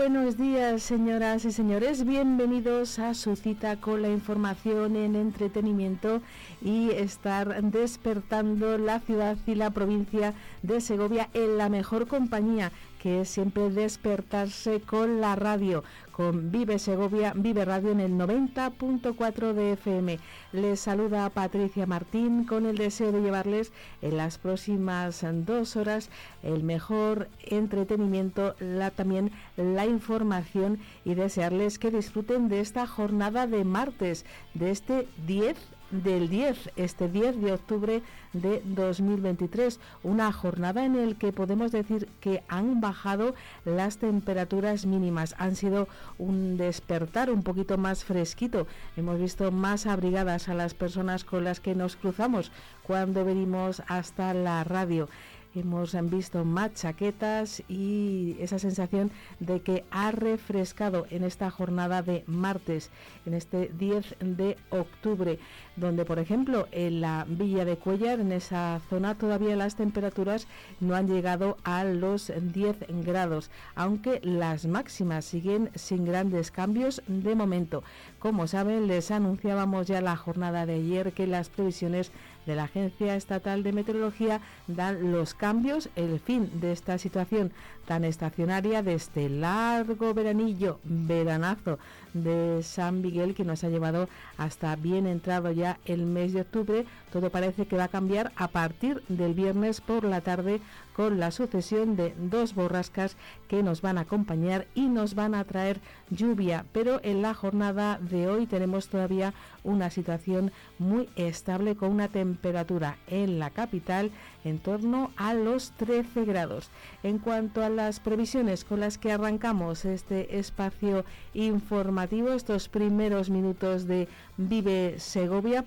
Buenos días señoras y señores, bienvenidos a su cita con la información en entretenimiento y estar despertando la ciudad y la provincia de Segovia en la mejor compañía que es siempre despertarse con la radio, con Vive Segovia, Vive Radio en el 90.4 de FM. Les saluda Patricia Martín con el deseo de llevarles en las próximas dos horas el mejor entretenimiento, la, también la información y desearles que disfruten de esta jornada de martes, de este 10 del 10, este 10 de octubre de 2023, una jornada en el que podemos decir que han bajado las temperaturas mínimas, han sido un despertar un poquito más fresquito, hemos visto más abrigadas a las personas con las que nos cruzamos cuando venimos hasta la radio. Hemos visto más chaquetas y esa sensación de que ha refrescado en esta jornada de martes, en este 10 de octubre, donde por ejemplo en la Villa de Cuellar, en esa zona todavía las temperaturas no han llegado a los 10 grados, aunque las máximas siguen sin grandes cambios de momento. Como saben, les anunciábamos ya la jornada de ayer que las previsiones de la Agencia Estatal de Meteorología dan los cambios, el fin de esta situación tan estacionaria de este largo veranillo, veranazo de San Miguel que nos ha llevado hasta bien entrado ya el mes de octubre. Todo parece que va a cambiar a partir del viernes por la tarde con la sucesión de dos borrascas que nos van a acompañar y nos van a traer lluvia. Pero en la jornada de hoy tenemos todavía una situación muy estable con una temperatura en la capital en torno a los 13 grados. En cuanto a las previsiones con las que arrancamos este espacio informativo, estos primeros minutos de Vive Segovia,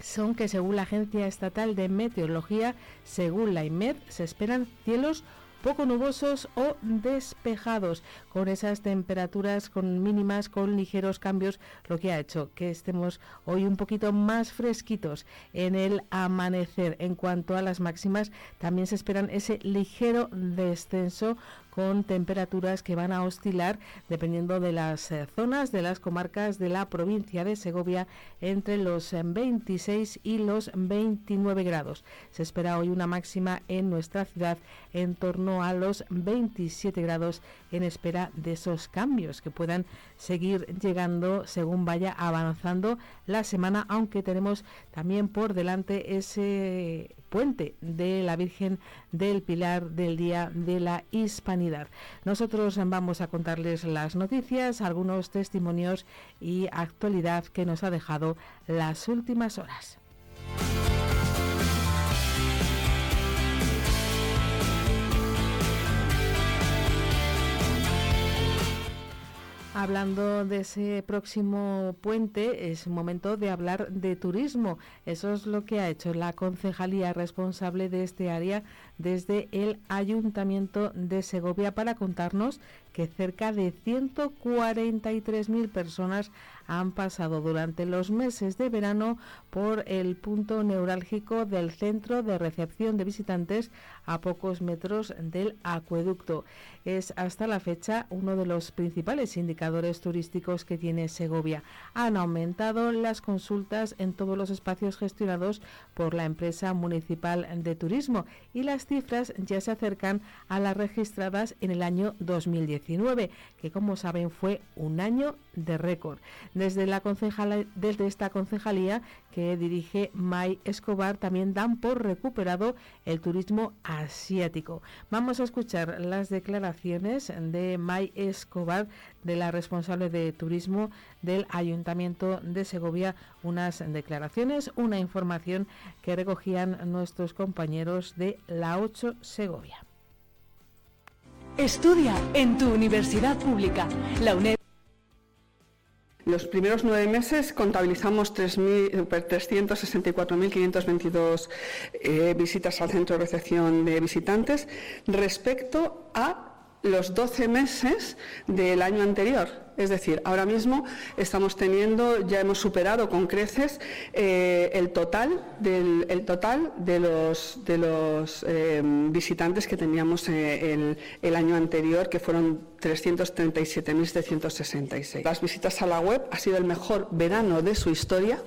son que según la Agencia Estatal de Meteorología, según la IMED, se esperan cielos poco nubosos o despejados, con esas temperaturas con mínimas, con ligeros cambios, lo que ha hecho que estemos hoy un poquito más fresquitos en el amanecer. En cuanto a las máximas, también se esperan ese ligero descenso con temperaturas que van a oscilar dependiendo de las eh, zonas de las comarcas de la provincia de Segovia entre los 26 eh, y los 29 grados. Se espera hoy una máxima en nuestra ciudad en torno a los 27 grados en espera de esos cambios que puedan seguir llegando según vaya avanzando la semana, aunque tenemos también por delante ese puente de la Virgen del Pilar del Día de la Hispanidad. Nosotros vamos a contarles las noticias, algunos testimonios y actualidad que nos ha dejado las últimas horas. Hablando de ese próximo puente, es momento de hablar de turismo. Eso es lo que ha hecho la concejalía responsable de este área desde el Ayuntamiento de Segovia para contarnos que cerca de 143.000 personas han pasado durante los meses de verano por el punto neurálgico del centro de recepción de visitantes a pocos metros del acueducto. Es hasta la fecha uno de los principales indicadores turísticos que tiene Segovia. Han aumentado las consultas en todos los espacios gestionados por la empresa municipal de turismo y las cifras ya se acercan a las registradas en el año 2019, que como saben fue un año de récord desde, la desde esta concejalía que dirige May Escobar también dan por recuperado el turismo asiático. Vamos a escuchar las declaraciones de May Escobar, de la responsable de turismo del Ayuntamiento de Segovia, unas declaraciones, una información que recogían nuestros compañeros de la 8 Segovia. Estudia en tu universidad pública, la UNED Los primeros nueve meses contabilizamos 364.522 eh, visitas al centro de recepción de visitantes respecto a los 12 meses del año anterior. Es decir, ahora mismo estamos teniendo, ya hemos superado con creces eh, el total, del, total de los, de los eh, visitantes que teníamos eh, el, el, año anterior, que fueron 337.766. Las visitas a la web ha sido el mejor verano de su historia.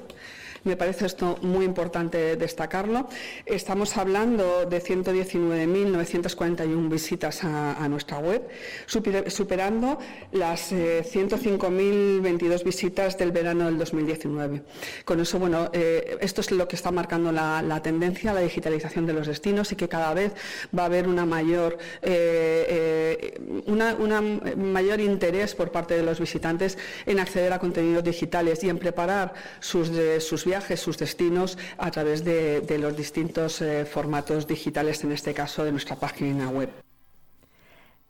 Me parece esto muy importante destacarlo. Estamos hablando de 119.941 visitas a, nuestra web, superando las 105.022 eh, visitas del verano del 2019. Con eso, bueno, eh, esto es lo que está marcando la, tendencia, la digitalización de los destinos y que cada vez va a haber una mayor, eh, una, mayor interés por parte de los visitantes en acceder a contenidos digitales y en preparar sus, sus viajes, sus destinos a través de, los distintos eh, formatos digitales, en este caso de nuestra página web.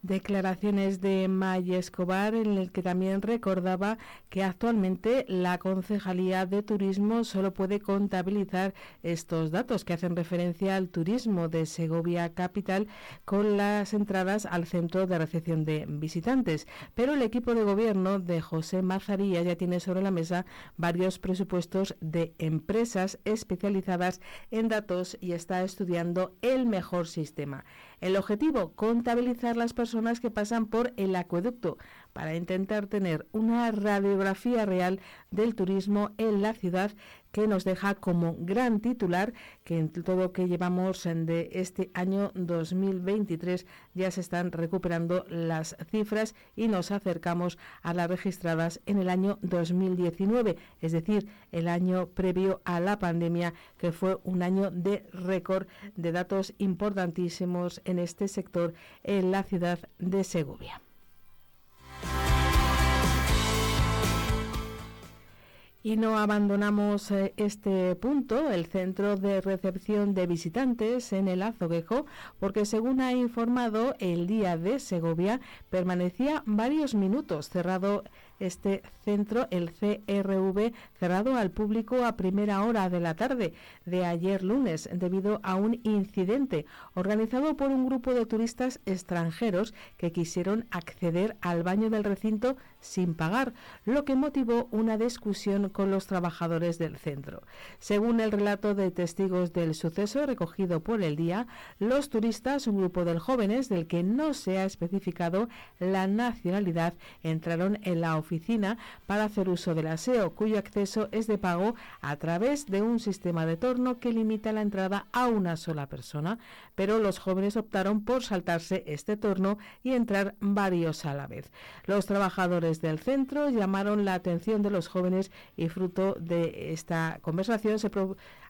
Declaraciones de May Escobar en el que también recordaba que actualmente la Concejalía de Turismo solo puede contabilizar estos datos que hacen referencia al turismo de Segovia Capital con las entradas al centro de recepción de visitantes. Pero el equipo de gobierno de José Mazaría ya tiene sobre la mesa varios presupuestos de empresas especializadas en datos y está estudiando el mejor sistema. El objetivo, contabilizar las personas que pasan por el acueducto para intentar tener una radiografía real del turismo en la ciudad que nos deja como gran titular que en todo lo que llevamos de este año 2023 ya se están recuperando las cifras y nos acercamos a las registradas en el año 2019, es decir, el año previo a la pandemia, que fue un año de récord de datos importantísimos en este sector en la ciudad de Segovia. Y no abandonamos eh, este punto, el centro de recepción de visitantes en el Azoguejo, porque según ha informado el día de Segovia, permanecía varios minutos cerrado este centro, el CRV, cerrado al público a primera hora de la tarde de ayer lunes debido a un incidente organizado por un grupo de turistas extranjeros que quisieron acceder al baño del recinto sin pagar, lo que motivó una discusión con los trabajadores del centro. Según el relato de testigos del suceso recogido por el día, los turistas, un grupo de jóvenes del que no se ha especificado la nacionalidad, entraron en la oficina para hacer uso del aseo, cuyo acceso es de pago a través de un sistema de torno que limita la entrada a una sola persona, pero los jóvenes optaron por saltarse este torno y entrar varios a la vez. Los trabajadores del centro llamaron la atención de los jóvenes y fruto de esta conversación se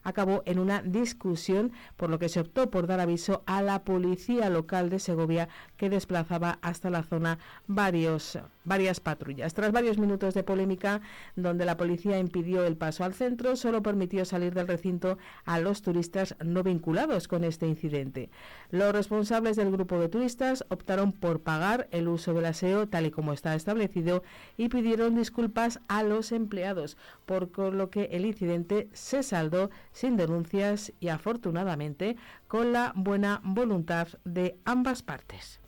acabó en una discusión, por lo que se optó por dar aviso a la policía local de Segovia que desplazaba hasta la zona varios, varias patrullas. Tras varios minutos de polémica, donde la policía impidió el paso al centro, solo permitió salir del recinto a los turistas no vinculados con este incidente. Los responsables del grupo de turistas optaron por pagar el uso del aseo tal y como está establecido y pidieron disculpas a los empleados, por lo que el incidente se saldó sin denuncias y afortunadamente con la buena voluntad de ambas partes.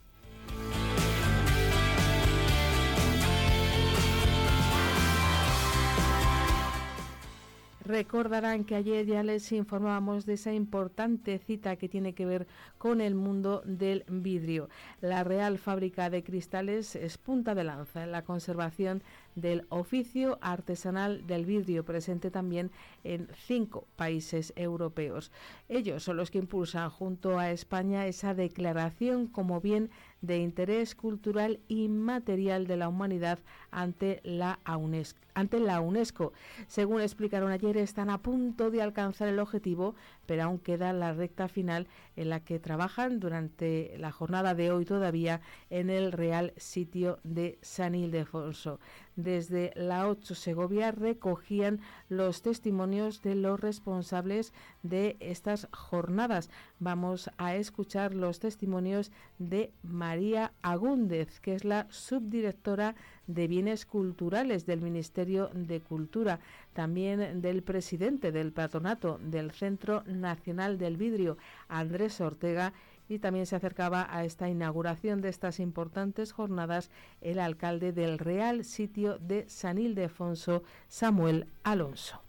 Recordarán que ayer ya les informábamos de esa importante cita que tiene que ver con el mundo del vidrio. La Real Fábrica de Cristales es punta de lanza en la conservación del oficio artesanal del vidrio, presente también en cinco países europeos. Ellos son los que impulsan junto a España esa declaración como bien de interés cultural y material de la humanidad ante la UNESCO. Ante la UNESCO. Según explicaron ayer, están a punto de alcanzar el objetivo, pero aún queda la recta final en la que trabajan durante la jornada de hoy todavía en el Real Sitio de San Ildefonso. Desde la 8 Segovia recogían los testimonios de los responsables de estas jornadas. Vamos a escuchar los testimonios de María Agúndez, que es la subdirectora de Bienes Culturales del Ministerio de Cultura, también del presidente del patronato del Centro Nacional del Vidrio, Andrés Ortega, y también se acercaba a esta inauguración de estas importantes jornadas el alcalde del Real Sitio de San Ildefonso, Samuel Alonso.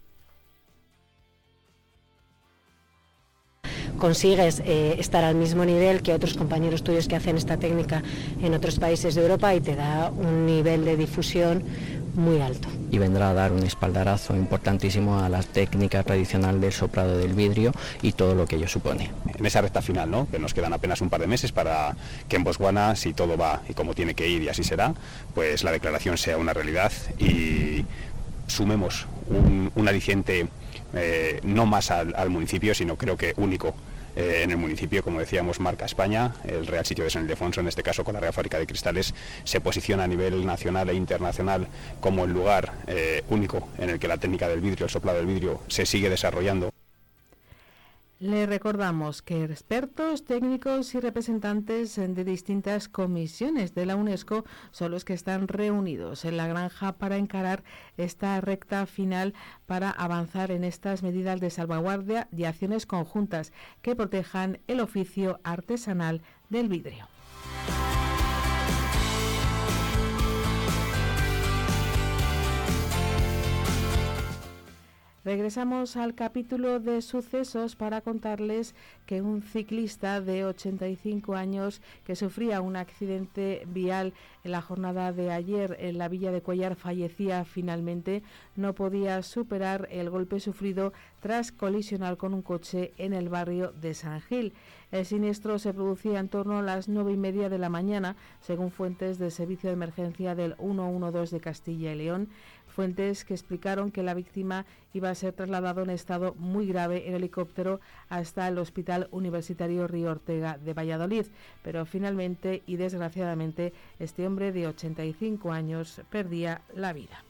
consigues eh, estar al mismo nivel que otros compañeros tuyos que hacen esta técnica en otros países de Europa y te da un nivel de difusión muy alto. Y vendrá a dar un espaldarazo importantísimo a la técnica tradicional del soprado del vidrio y todo lo que ello supone. En esa recta final, ¿no? que nos quedan apenas un par de meses para que en Botswana, si todo va y como tiene que ir y así será, pues la declaración sea una realidad y sumemos un, aliciente eh, no más al municipio, sino creo que único eh, en el municipio, como decíamos, marca España. El Real Sitio de San Ildefonso, en este caso con la Real Fábrica de Cristales, se posiciona a nivel nacional e internacional como el lugar eh, único en el que la técnica del vidrio, el soplado del vidrio, se sigue desarrollando. Le recordamos que expertos, técnicos y representantes de distintas comisiones de la UNESCO son los que están reunidos en la granja para encarar esta recta final para avanzar en estas medidas de salvaguardia y acciones conjuntas que protejan el oficio artesanal del vidrio. Regresamos al capítulo de sucesos para contarles que un ciclista de 85 años que sufría un accidente vial en la jornada de ayer en la villa de Cuellar fallecía finalmente. No podía superar el golpe sufrido tras colisionar con un coche en el barrio de San Gil. El siniestro se producía en torno a las nueve y media de la mañana, según fuentes del servicio de emergencia del 112 de Castilla y León. Fuentes que explicaron que la víctima iba a ser trasladado en estado muy grave en helicóptero hasta el Hospital Universitario Río Ortega de Valladolid, pero finalmente y desgraciadamente este hombre de 85 años perdía la vida.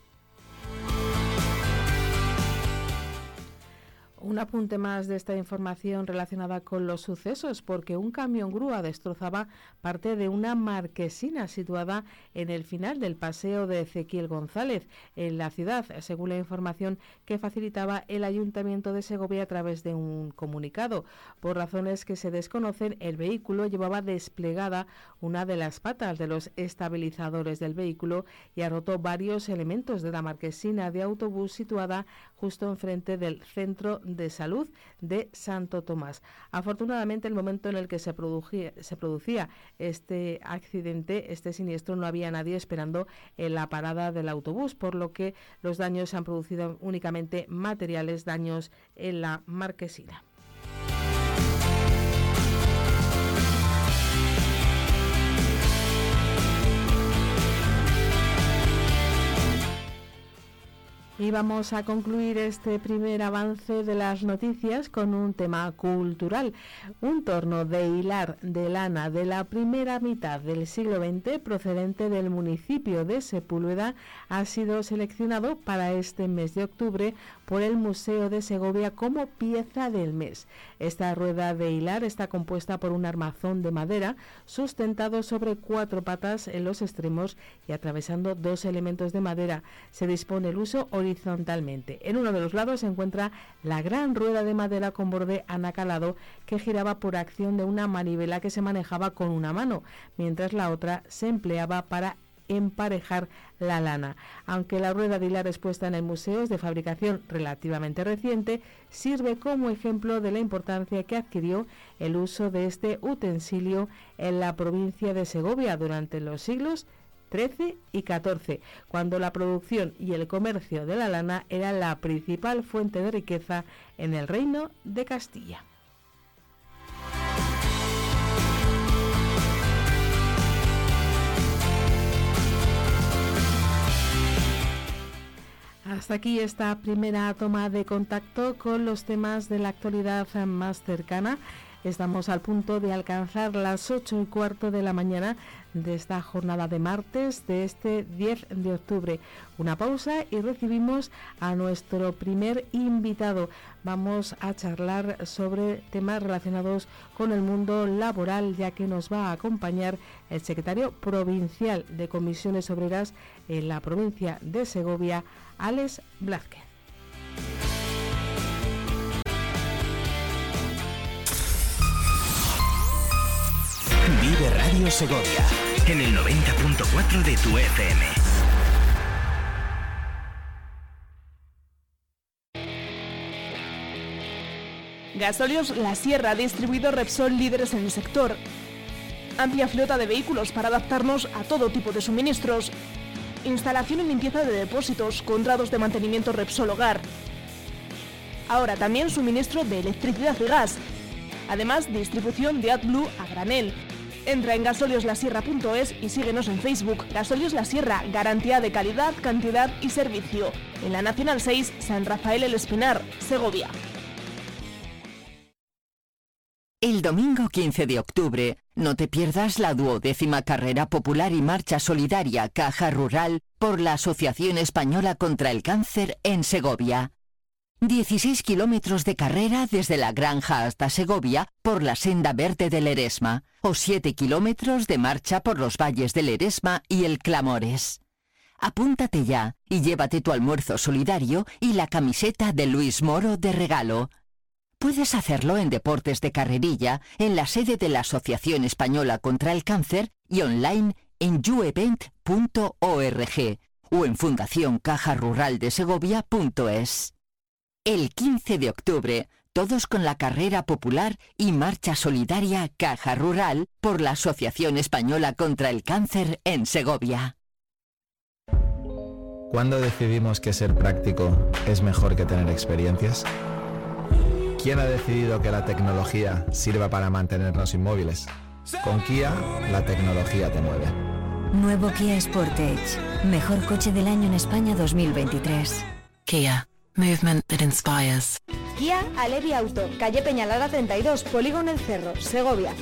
Un apunte más de esta información relacionada con los sucesos, porque un camión grúa destrozaba parte de una marquesina situada en el final del paseo de Ezequiel González en la ciudad, según la información que facilitaba el Ayuntamiento de Segovia a través de un comunicado. Por razones que se desconocen, el vehículo llevaba desplegada una de las patas de los estabilizadores del vehículo y ha roto varios elementos de la marquesina de autobús situada justo enfrente del centro de Salud de Santo Tomás. Afortunadamente, el momento en el que se producía, se producía este accidente, este siniestro, no había nadie esperando en la parada del autobús, por lo que los daños se han producido únicamente materiales, daños en la marquesina. Y vamos a concluir este primer avance de las noticias con un tema cultural. Un torno de hilar de lana de la primera mitad del siglo XX procedente del municipio de Sepúlveda ha sido seleccionado para este mes de octubre por el Museo de Segovia como pieza del mes. Esta rueda de hilar está compuesta por un armazón de madera sustentado sobre cuatro patas en los extremos y atravesando dos elementos de madera. Se dispone el uso horizontalmente. En uno de los lados se encuentra la gran rueda de madera con borde anacalado que giraba por acción de una manivela que se manejaba con una mano, mientras la otra se empleaba para emparejar la lana. Aunque la rueda de hilar expuesta en el museo es de fabricación relativamente reciente, sirve como ejemplo de la importancia que adquirió el uso de este utensilio en la provincia de Segovia durante los siglos XIII y XIV, cuando la producción y el comercio de la lana era la principal fuente de riqueza en el reino de Castilla. Hasta aquí esta primera toma de contacto con los temas de la actualidad más cercana. Estamos al punto de alcanzar las 8 y cuarto de la mañana de esta jornada de martes de este 10 de octubre. Una pausa y recibimos a nuestro primer invitado. Vamos a charlar sobre temas relacionados con el mundo laboral, ya que nos va a acompañar el secretario provincial de Comisiones Obreras en la provincia de Segovia, Alex Blázquez. Segovia en el 90.4 de tu FM. Gasolios La Sierra, distribuido Repsol, líderes en el sector. Amplia flota de vehículos para adaptarnos a todo tipo de suministros. Instalación y limpieza de depósitos, contratos de mantenimiento Repsol Hogar. Ahora también suministro de electricidad y gas. Además, distribución de AdBlue a granel Entra en gasolioslasierra.es y síguenos en Facebook. Gasolios La Sierra, garantía de calidad, cantidad y servicio. En la Nacional 6, San Rafael el Espinar, Segovia. El domingo 15 de octubre, no te pierdas la duodécima carrera popular y marcha solidaria Caja Rural por la Asociación Española contra el Cáncer en Segovia. 16 kilómetros de carrera desde la granja hasta Segovia por la senda verde del Eresma o 7 kilómetros de marcha por los valles del Eresma y el Clamores. Apúntate ya y llévate tu almuerzo solidario y la camiseta de Luis Moro de regalo. Puedes hacerlo en Deportes de Carrerilla, en la sede de la Asociación Española contra el Cáncer y online en youevent.org o en fundacioncajaruraldesegovia.es. El 15 de octubre, todos con la carrera popular y marcha solidaria Caja Rural por la Asociación Española contra el Cáncer en Segovia. ¿Cuándo decidimos que ser práctico es mejor que tener experiencias? ¿Quién ha decidido que la tecnología sirva para mantenernos inmóviles? Con Kia, la tecnología te mueve. Nuevo Kia Sportage. Mejor coche del año en España 2023. Kia. Movement that inspires. Kia Alevi Auto, calle Peñalada 32, Polígono El Cerro, Segovia.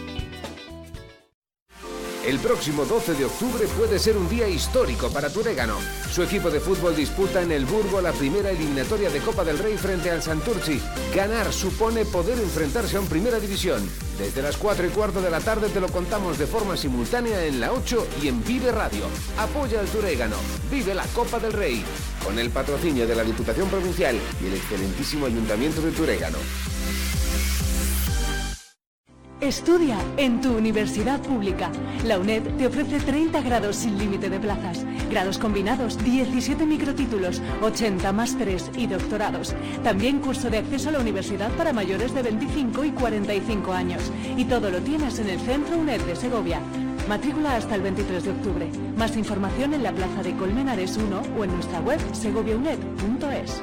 El próximo 12 de octubre puede ser un día histórico para Turégano. Su equipo de fútbol disputa en el Burgo la primera eliminatoria de Copa del Rey frente al Santurci. Ganar supone poder enfrentarse a un Primera División. Desde las 4 y cuarto de la tarde te lo contamos de forma simultánea en la 8 y en Vive Radio. Apoya al Turégano. Vive la Copa del Rey. Con el patrocinio de la Diputación Provincial y el excelentísimo Ayuntamiento de Turégano. Estudia en tu universidad pública. La UNED te ofrece 30 grados sin límite de plazas, grados combinados, 17 microtítulos, 80 másteres y doctorados. También curso de acceso a la universidad para mayores de 25 y 45 años. Y todo lo tienes en el Centro UNED de Segovia. Matrícula hasta el 23 de octubre. Más información en la Plaza de Colmenares 1 o en nuestra web segoviaunet.es.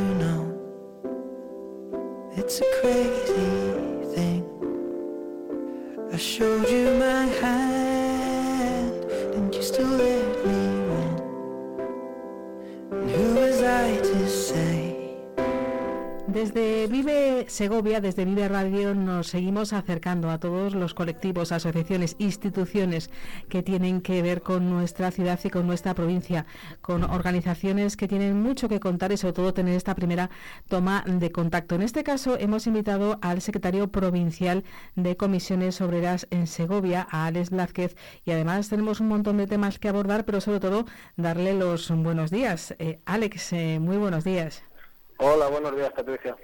Segovia, desde Vive Radio, nos seguimos acercando a todos los colectivos, asociaciones, instituciones que tienen que ver con nuestra ciudad y con nuestra provincia, con organizaciones que tienen mucho que contar y sobre todo tener esta primera toma de contacto. En este caso hemos invitado al secretario provincial de Comisiones Obreras en Segovia, a Alex Blázquez, y además tenemos un montón de temas que abordar, pero sobre todo darle los buenos días. Eh, Alex, eh, muy buenos días. Hola, buenos días, Patricia.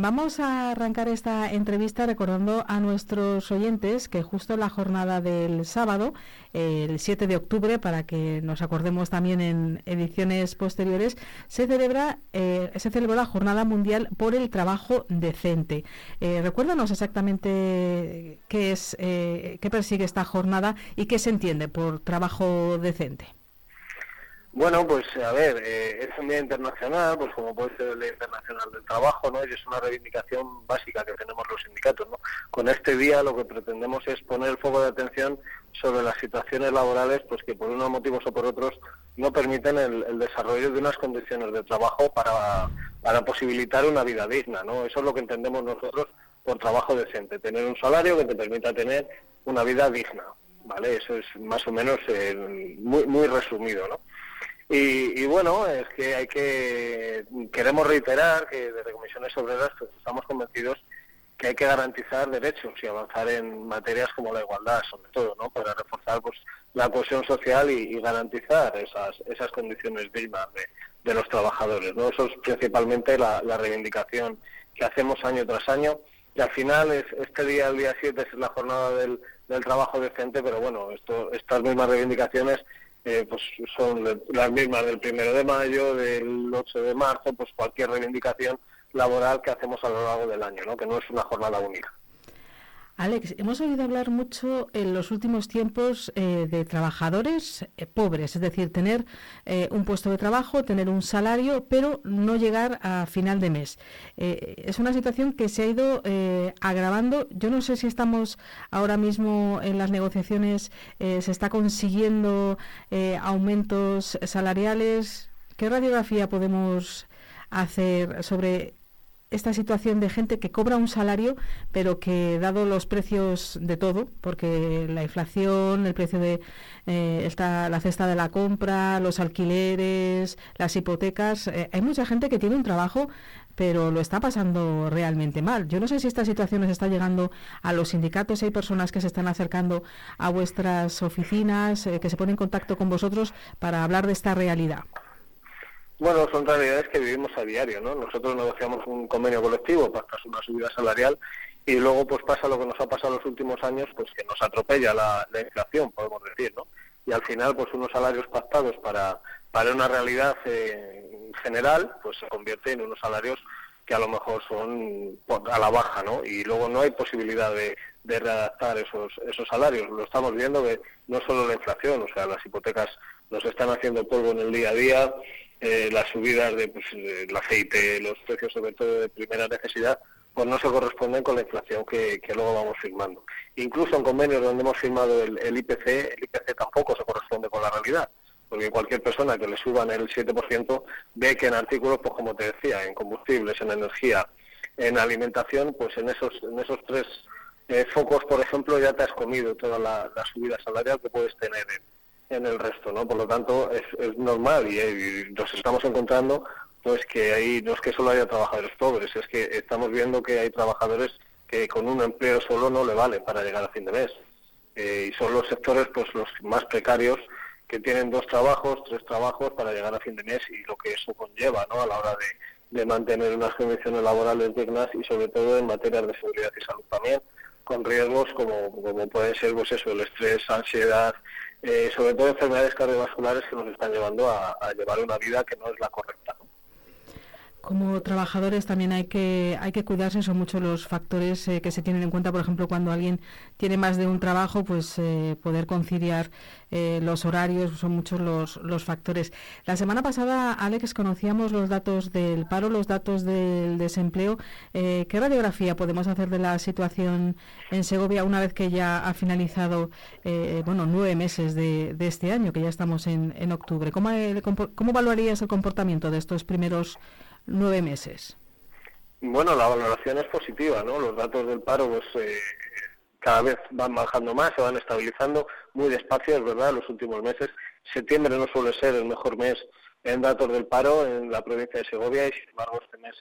Vamos a arrancar esta entrevista recordando a nuestros oyentes que justo la jornada del sábado, el 7 de octubre, para que nos acordemos también en ediciones posteriores, se celebra eh, se celebró la Jornada Mundial por el Trabajo Decente. Eh, recuérdanos exactamente qué es, eh, qué persigue esta jornada y qué se entiende por trabajo decente. Bueno, pues a ver, eh, es un día internacional, pues como puede ser el Día Internacional del Trabajo, ¿no? Y es una reivindicación básica que tenemos los sindicatos, ¿no? Con este día lo que pretendemos es poner el foco de atención sobre las situaciones laborales, pues que por unos motivos o por otros no permiten el, desarrollo de unas condiciones de trabajo para, para posibilitar una vida digna, ¿no? Eso es lo que entendemos nosotros por trabajo decente, tener un salario que te permita tener una vida digna, ¿vale? Eso es más o menos eh, muy, muy resumido, ¿no? Y, bueno, es que hay que, queremos reiterar que desde Comisiones Obreras pues, estamos convencidos que hay que garantizar derechos y avanzar en materias como la igualdad, sobre todo, ¿no? Para reforzar pues la cohesión social y, garantizar esas, esas condiciones dignas de, de, los trabajadores, ¿no? Eso es principalmente la, reivindicación que hacemos año tras año y al final es, este día, el día 7, es la jornada del, del trabajo decente, pero bueno, esto, estas mismas reivindicaciones eh, pues son las mismas del primero de mayo, del 8 de marzo, pues cualquier reivindicación laboral que hacemos a lo largo del año, ¿no? que no es una jornada única. Alex, hemos oído hablar mucho en los últimos tiempos eh, de trabajadores eh, pobres, es decir, tener eh, un puesto de trabajo, tener un salario, pero no llegar a final de mes. es una situación que se ha ido agravando. Yo no sé si estamos ahora mismo en las negociaciones, se está consiguiendo aumentos salariales. ¿Qué radiografía podemos hacer sobre esta situación de gente que cobra un salario, pero que dado los precios de todo, porque la inflación, el precio de eh, la cesta de la compra, los alquileres, las hipotecas, eh, hay mucha gente que tiene un trabajo, pero lo está pasando realmente mal. Yo no sé si esta situación nos está llegando a los sindicatos, hay personas que se están acercando a vuestras oficinas, eh, que se ponen en contacto con vosotros para hablar de esta realidad. Bueno, son realidades que vivimos a diario, ¿no? Nosotros negociamos un convenio colectivo para una subida salarial y luego pues pasa lo que nos ha pasado en los últimos años, pues que nos atropella la, inflación, podemos decir, ¿no? Y al final, pues unos salarios pactados para, para una realidad eh, general, pues se convierte en unos salarios que a lo mejor son a la baja, ¿no? Y luego no hay posibilidad de, de readaptar esos, esos salarios. Lo estamos viendo que no solo la inflación, o sea, las hipotecas nos están haciendo polvo en el día a día, eh, las subidas de, pues, del aceite, los precios sobre todo de primera necesidad, pues no se corresponden con la inflación que, luego vamos firmando. Incluso en convenios donde hemos firmado el, IPC, el IPC tampoco se corresponde con la realidad, porque cualquier persona que le suban el 7% ve que en artículos, pues como te decía, en combustibles, en energía, en alimentación, pues en esos, en esos tres eh, focos, por ejemplo, ya te has comido toda la, la subida salarial que puedes tener en, en el resto, ¿no? Por lo tanto, es, es normal y, nos estamos encontrando pues que ahí no es que solo haya trabajadores pobres, es que estamos viendo que hay trabajadores que con un empleo solo no le vale para llegar a fin de mes. Eh, y son los sectores pues los más precarios que tienen dos trabajos, tres trabajos para llegar a fin de mes y lo que eso conlleva ¿no? a la hora de, de mantener unas condiciones laborales dignas y sobre todo en materia de seguridad y salud también, con riesgos como, como pueden ser pues eso, el estrés, ansiedad, eh, sobre todo enfermedades cardiovasculares que nos están llevando a, llevar una vida que no es la correcta. Como trabajadores también hay que hay que cuidarse, son muchos los factores eh, que se tienen en cuenta, por ejemplo, cuando alguien tiene más de un trabajo, pues eh, poder conciliar eh, los horarios, son muchos los, los factores. La semana pasada, Alex, conocíamos los datos del paro, los datos del desempleo. Eh, ¿Qué radiografía podemos hacer de la situación en Segovia una vez que ya ha finalizado, bueno, nueve meses de, de, este año, que ya estamos en, en octubre? ¿Cómo, ¿Cómo evaluarías el comportamiento de estos primeros nueve meses? Bueno, la valoración es positiva, ¿no? Los datos del paro, pues cada vez van bajando más, se van estabilizando muy despacio, es verdad, los últimos meses. Septiembre no suele ser el mejor mes en datos del paro en la provincia de Segovia y sin embargo este mes,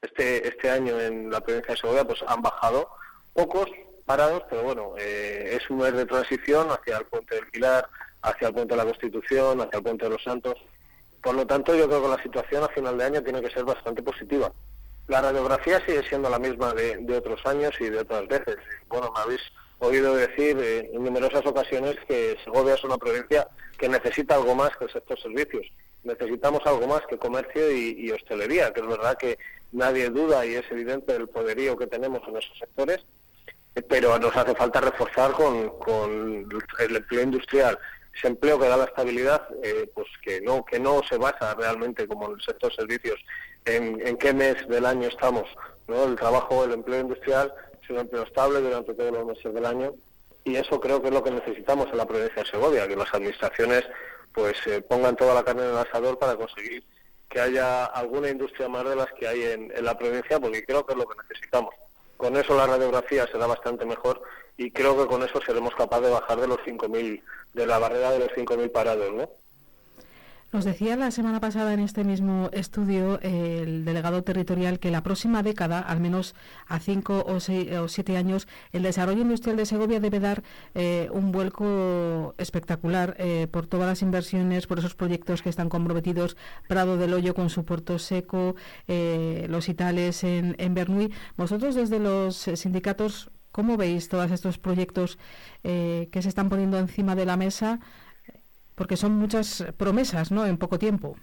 este, este año en la provincia de Segovia pues han bajado pocos parados, pero bueno, eh, es un mes de transición hacia el puente del Pilar, hacia el puente de la Constitución, hacia el puente de los Santos. Por lo tanto, yo creo que la situación a final de año tiene que ser bastante positiva La radiografía sigue siendo la misma de, de otros años y de otras veces. Bueno, me habéis oído decir eh, en numerosas ocasiones que Segovia es una provincia que necesita algo más que el sector servicios. Necesitamos algo más que comercio y, hostelería, que es verdad que nadie duda y es evidente el poderío que tenemos en esos sectores, pero nos hace falta reforzar con, con el empleo industrial ese empleo que da la estabilidad, eh, pues que no que no se basa realmente como en el sector servicios en, en qué mes del año estamos, ¿no? El trabajo, el empleo industrial es un empleo estable durante todos los meses del año y eso creo que es lo que necesitamos en la provincia de Segovia, que las administraciones pues eh, pongan toda la carne en el asador para conseguir que haya alguna industria más de las que hay en, en la provincia, porque creo que es lo que necesitamos. Con eso la radiografía será bastante mejor y creo que con eso seremos capaces de bajar de los 5.000, de la barrera de los 5.000 parados, ¿no? Nos decía la semana pasada en este mismo estudio eh, el delegado territorial que la próxima década, al menos a cinco o, seis, o siete años, el desarrollo industrial de Segovia debe dar eh, un vuelco espectacular eh, por todas las inversiones, por esos proyectos que están comprometidos, Prado del Hoyo con su puerto seco, eh, los Itales en, en Bernuy. Vosotros desde los sindicatos, ¿cómo veis todos estos proyectos eh, que se están poniendo encima de la mesa? porque son muchas promesas, ¿no? En poco tiempo.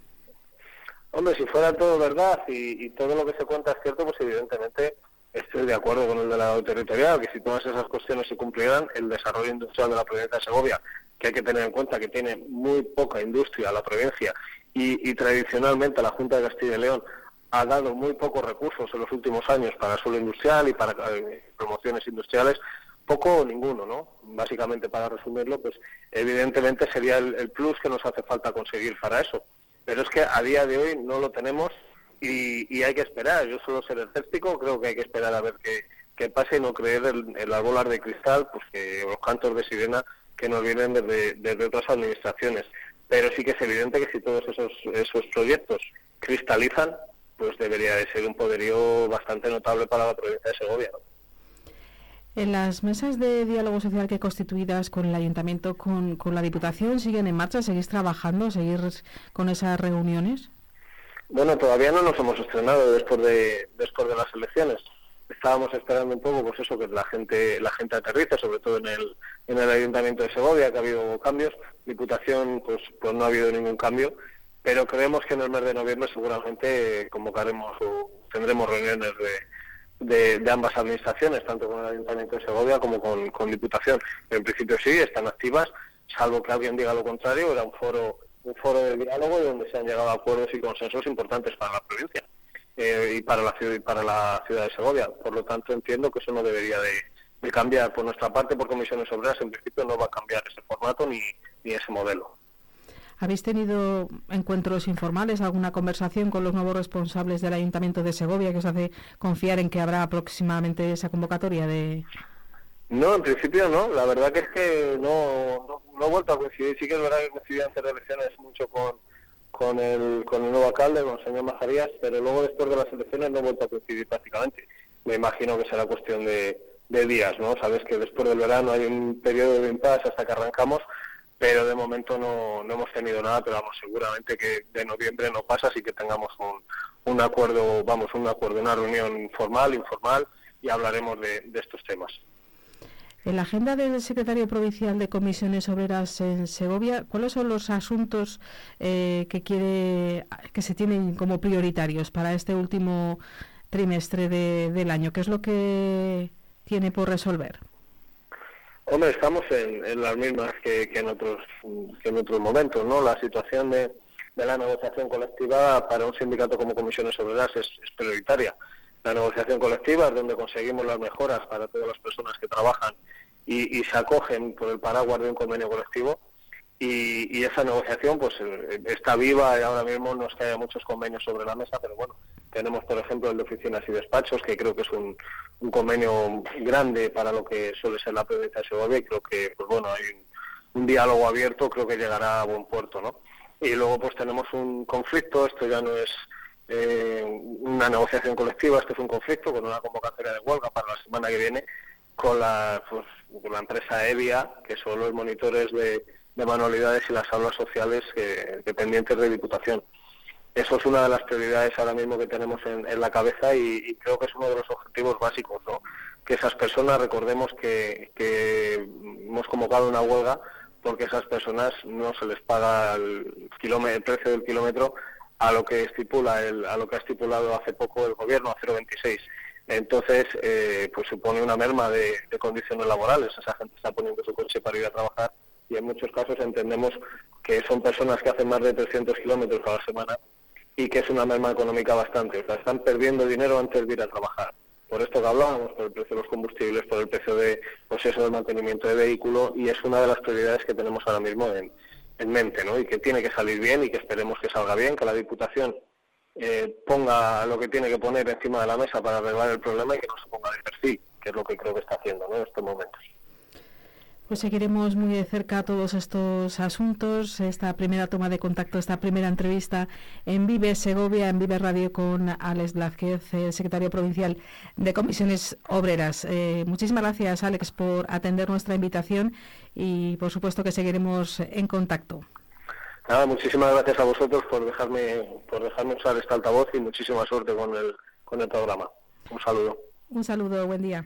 Hombre, si fuera todo verdad y, todo lo que se cuenta es cierto, pues evidentemente estoy de acuerdo con el delegado territorial, que si todas esas cuestiones se cumplieran, el desarrollo industrial de la provincia de Segovia, que hay que tener en cuenta que tiene muy poca industria la provincia y tradicionalmente la Junta de Castilla y León ha dado muy pocos recursos en los últimos años para suelo industrial y para eh, promociones industriales, poco o ninguno, ¿no? Básicamente, para resumirlo, pues evidentemente sería el, plus que nos hace falta conseguir para eso. Pero es que a día de hoy no lo tenemos y, y hay que esperar. Yo suelo ser escéptico, creo que hay que esperar a ver qué, qué pasa y no creer el, el bolas de cristal, pues que los cantos de sirena que nos vienen desde, desde otras administraciones. Pero sí que es evidente que si todos esos, esos proyectos cristalizan, pues debería de ser un poderío bastante notable para la provincia de Segovia. ¿no? En las mesas de diálogo social que constituidas con el ayuntamiento, con, con, la Diputación, siguen en marcha, seguís trabajando, seguir con esas reuniones. Bueno, todavía no nos hemos estrenado después de después de las elecciones. Estábamos esperando un poco, pues eso, que la gente la gente aterrice, sobre todo en el en el ayuntamiento de Segovia, que ha habido cambios. Diputación, pues pues no ha habido ningún cambio, pero creemos que en el mes de noviembre seguramente convocaremos o tendremos reuniones de de, ambas administraciones, tanto con el Ayuntamiento de Segovia como con, con, Diputación. En principio sí, están activas, salvo que alguien diga lo contrario, era un foro un foro de diálogo donde se han llegado a acuerdos y consensos importantes para la provincia eh, y para la ciudad para la ciudad de Segovia. Por lo tanto, entiendo que eso no debería de, de cambiar. Por nuestra parte, por comisiones obreras, en principio no va a cambiar ese formato ni, ni ese modelo. ¿Habéis tenido encuentros informales, alguna conversación con los nuevos responsables del Ayuntamiento de Segovia que os hace confiar en que habrá próximamente esa convocatoria de...? No, en principio no. La verdad que es que no, no, no he vuelto a coincidir. Sí que es verdad que coincidí antes de elecciones mucho con, con, el, con el nuevo alcalde, con el señor Majarías, pero luego después de las elecciones no he vuelto a coincidir prácticamente. Me imagino que será cuestión de, de días, ¿no? Sabes que después del verano hay un periodo de impasse hasta que arrancamos pero de momento no, no hemos tenido nada, pero vamos, seguramente que de noviembre no pasa, así que tengamos un, un acuerdo, vamos, un acuerdo, una reunión formal, informal, y hablaremos de, estos temas. En la agenda del secretario provincial de Comisiones Obreras en Segovia, ¿cuáles son los asuntos eh, que quiere que se tienen como prioritarios para este último trimestre de, del año? ¿Qué es lo que tiene por resolver? Hombre, estamos en, en las mismas que, que, en otros que en otros momentos, ¿no? La situación de, la negociación colectiva para un sindicato como Comisiones Obreras es, es, prioritaria. La negociación colectiva es donde conseguimos las mejoras para todas las personas que trabajan y, y se acogen por el paraguas de un convenio colectivo. Y, y, esa negociación pues eh, está viva y ahora mismo no es que haya muchos convenios sobre la mesa, pero bueno, tenemos, por ejemplo, el de oficinas y despachos, que creo que es un, convenio grande para lo que suele ser la provincia de Segovia y creo que, pues bueno, hay un, un, diálogo abierto, creo que llegará a buen puerto, ¿no? Y luego pues tenemos un conflicto, esto ya no es eh, una negociación colectiva, esto es un conflicto con una convocatoria de huelga para la semana que viene con la, pues, con la empresa EVIA, que son los monitores de de manualidades y las aulas sociales dependientes de Diputación. eso es una de las prioridades ahora mismo que tenemos en, la cabeza y, creo que es uno de los objetivos básicos, ¿no? Que esas personas, recordemos que, hemos convocado una huelga porque esas personas no se les paga el, el precio del kilómetro a lo que estipula el, a lo que ha estipulado hace poco el gobierno a 0,26. Entonces, eh, pues supone una merma de condiciones laborales. Esa gente está poniendo su coche para ir a trabajar y en muchos casos entendemos que son personas que hacen más de 300 kilómetros a la semana y que es una merma económica bastante. O sea, están perdiendo dinero antes de ir a trabajar. Por esto que hablábamos, por el precio de los combustibles, por el precio de pues del mantenimiento de vehículo, y es una de las prioridades que tenemos ahora mismo en, en mente, ¿no? Y que tiene que salir bien y que esperemos que salga bien, que la Diputación eh, ponga lo que tiene que poner encima de la mesa para arreglar el problema y que no se ponga de perfil, que es lo que creo que está haciendo ¿no? en estos momentos. Pues seguiremos muy de cerca todos estos asuntos, esta primera toma de contacto, esta primera entrevista en Vive Segovia, en Vive Radio con Alex Blázquez, secretario provincial de Comisiones Obreras. Eh, muchísimas gracias, Alex, por atender nuestra invitación y por supuesto que seguiremos en contacto. Nada, muchísimas gracias a vosotros por dejarme, por dejarme usar esta altavoz y muchísima suerte con el, con el programa. Un saludo. Un saludo, buen día.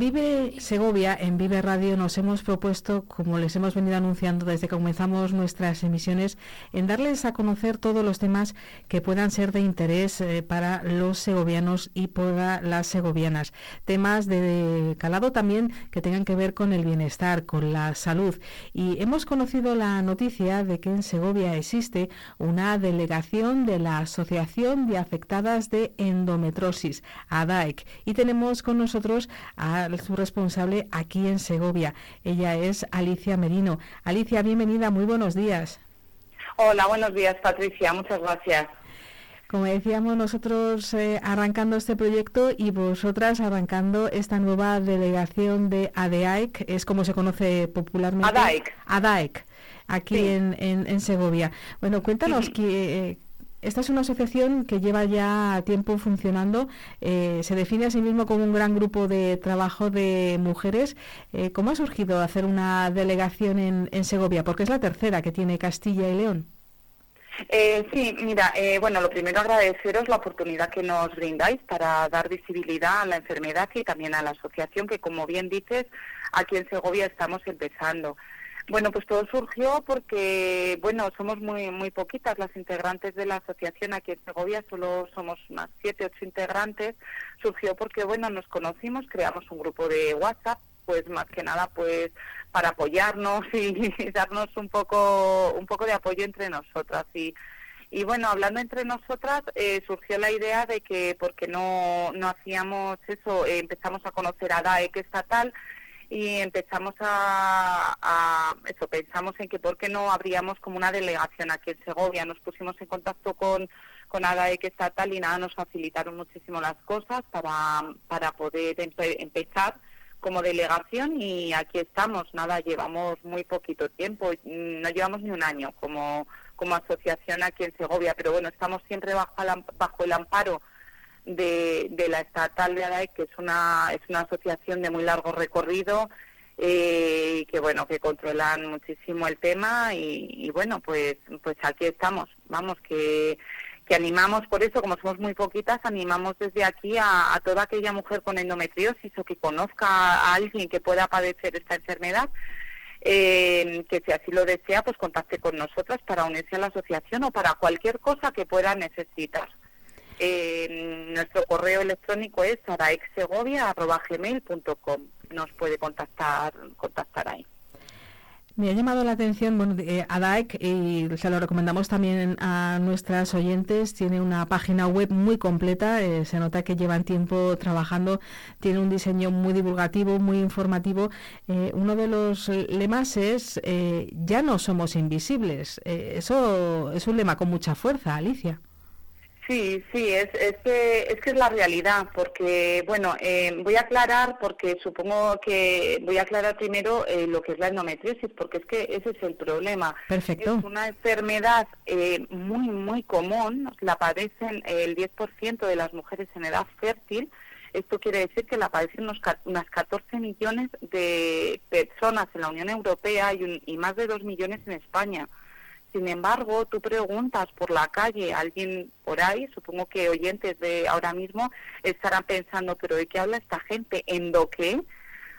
En Vive Segovia, en Vive Radio, nos hemos propuesto, como les hemos venido anunciando desde que comenzamos nuestras emisiones, en darles a conocer todos los temas que puedan ser de interés eh, para los segovianos y para las segovianas. Temas de calado también que tengan que ver con el bienestar, con la salud. Y hemos conocido la noticia de que en Segovia existe una delegación de la Asociación de Afectadas de Endometrosis, ADAEC. Y tenemos con nosotros a su responsable aquí en Segovia. Ella es Alicia Merino. Alicia, bienvenida, muy buenos días. Hola, buenos días Patricia, muchas gracias. Como decíamos, nosotros eh, arrancando este proyecto y vosotras arrancando esta nueva delegación de ADAEC, es como se conoce popularmente. ADAEC. ADAEC, aquí en, en, Segovia. Bueno, cuéntanos que, esta es una asociación que lleva ya tiempo funcionando. Eh, se define a sí mismo como un gran grupo de trabajo de mujeres. Eh, ¿Cómo ha surgido hacer una delegación en, Segovia? Porque es la tercera que tiene Castilla y León. Eh, sí, mira, bueno, lo primero agradeceros la oportunidad que nos brindáis para dar visibilidad a la enfermedad y también a la asociación que, como bien dices, aquí en Segovia estamos empezando. Bueno, pues todo surgió porque, bueno, somos muy muy poquitas las integrantes de la asociación aquí en Segovia, solo somos unas siete, ocho integrantes. Surgió porque, bueno, nos conocimos, creamos un grupo de WhatsApp, pues más que nada, pues para apoyarnos y, darnos un poco un poco de apoyo entre nosotras y bueno, hablando entre nosotras, eh, surgió la idea de que, porque no, no hacíamos eso, eh, empezamos a conocer a DAEC estatal y empezamos a, eso, pensamos en que por qué no habríamos como una delegación aquí en Segovia. Nos pusimos en contacto con, con ADAEC estatal y nada, nos facilitaron muchísimo las cosas para, para poder empezar como delegación y aquí estamos. Nada, llevamos muy poquito tiempo, no llevamos ni un año como, como asociación aquí en Segovia, pero bueno, estamos siempre bajo, bajo el amparo de, la estatal de ADAE, que es una, es una asociación de muy largo recorrido eh, que bueno que controlan muchísimo el tema y, bueno pues pues aquí estamos. Vamos que que animamos por eso como somos muy poquitas animamos desde aquí a, toda aquella mujer con endometriosis o que conozca a alguien que pueda padecer esta enfermedad eh, que si así lo desea pues contacte con nosotras para unirse a la asociación o para cualquier cosa que pueda necesitar eh, nuestro correo electrónico es araexsegovia.gmail.com nos puede contactar, contactar ahí. Me ha llamado la atención, bueno, eh, y se lo recomendamos también a nuestras oyentes, tiene una página web muy completa, eh, se nota que llevan tiempo trabajando, tiene un diseño muy divulgativo, muy informativo. Eh, uno de los lemas es, ya no somos invisibles. eso es un lema con mucha fuerza, Alicia. Sí, sí, es, es, que, es que es la realidad, porque, bueno, eh, voy a aclarar, porque supongo que voy a aclarar primero eh, lo que es la endometriosis, porque es que ese es el problema. Perfecto. Es una enfermedad eh, muy, muy común, la padecen el 10% de las mujeres en edad fértil, esto quiere decir que la padecen unos, unas 14 millones de personas en la Unión Europea y, y más de 2 millones en España. Sin embargo, tú preguntas por la calle a alguien por ahí, supongo que oyentes de ahora mismo estarán pensando, pero ¿de qué habla esta gente? ¿Endo qué?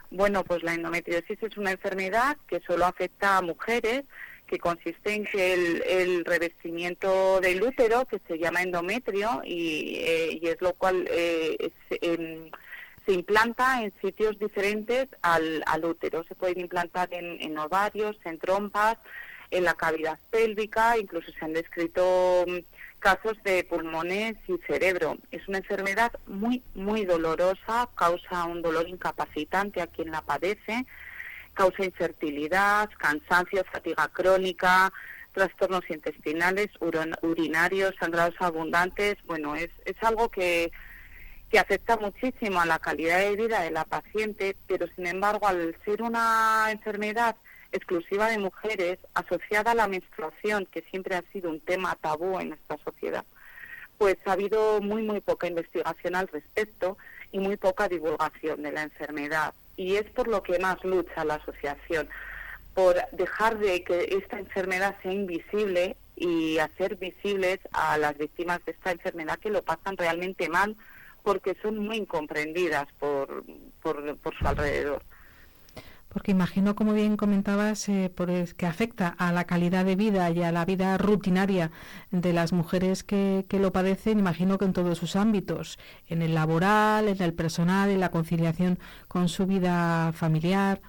Bueno, pues la endometriosis es una enfermedad que solo afecta a mujeres, que consiste en que el, revestimiento del útero, que se llama endometrio, y, eh, es lo cual eh, em, se implanta en sitios diferentes al, útero. Se puede implantar en ovarios, en trompas, en la cavidad pélvica, incluso se han descrito mm, casos de pulmones y cerebro. Es una enfermedad muy, muy dolorosa, causa un dolor incapacitante a quien la padece, causa infertilidad, cansancio, fatiga crónica, trastornos intestinales, urinarios, sangrados abundantes. Bueno, es, es algo que, que afecta muchísimo a la calidad de vida de la paciente, pero sin embargo, al ser una enfermedad exclusiva de mujeres asociada a la menstruación, que siempre ha sido un tema tabú en esta sociedad, pues ha habido muy, muy poca investigación al respecto y muy poca divulgación de la enfermedad. Y es por lo que más lucha la asociación, por dejar de que esta enfermedad sea invisible y hacer visibles a las víctimas de esta enfermedad que lo pasan realmente mal porque son muy incomprendidas por, por, por su alrededor. Porque imagino, como bien comentabas, eh, por que afecta a la calidad de vida y a la vida rutinaria de las mujeres que, que, lo padecen, imagino que en todos sus ámbitos, en el laboral, en el personal, en la conciliación con su vida familiar.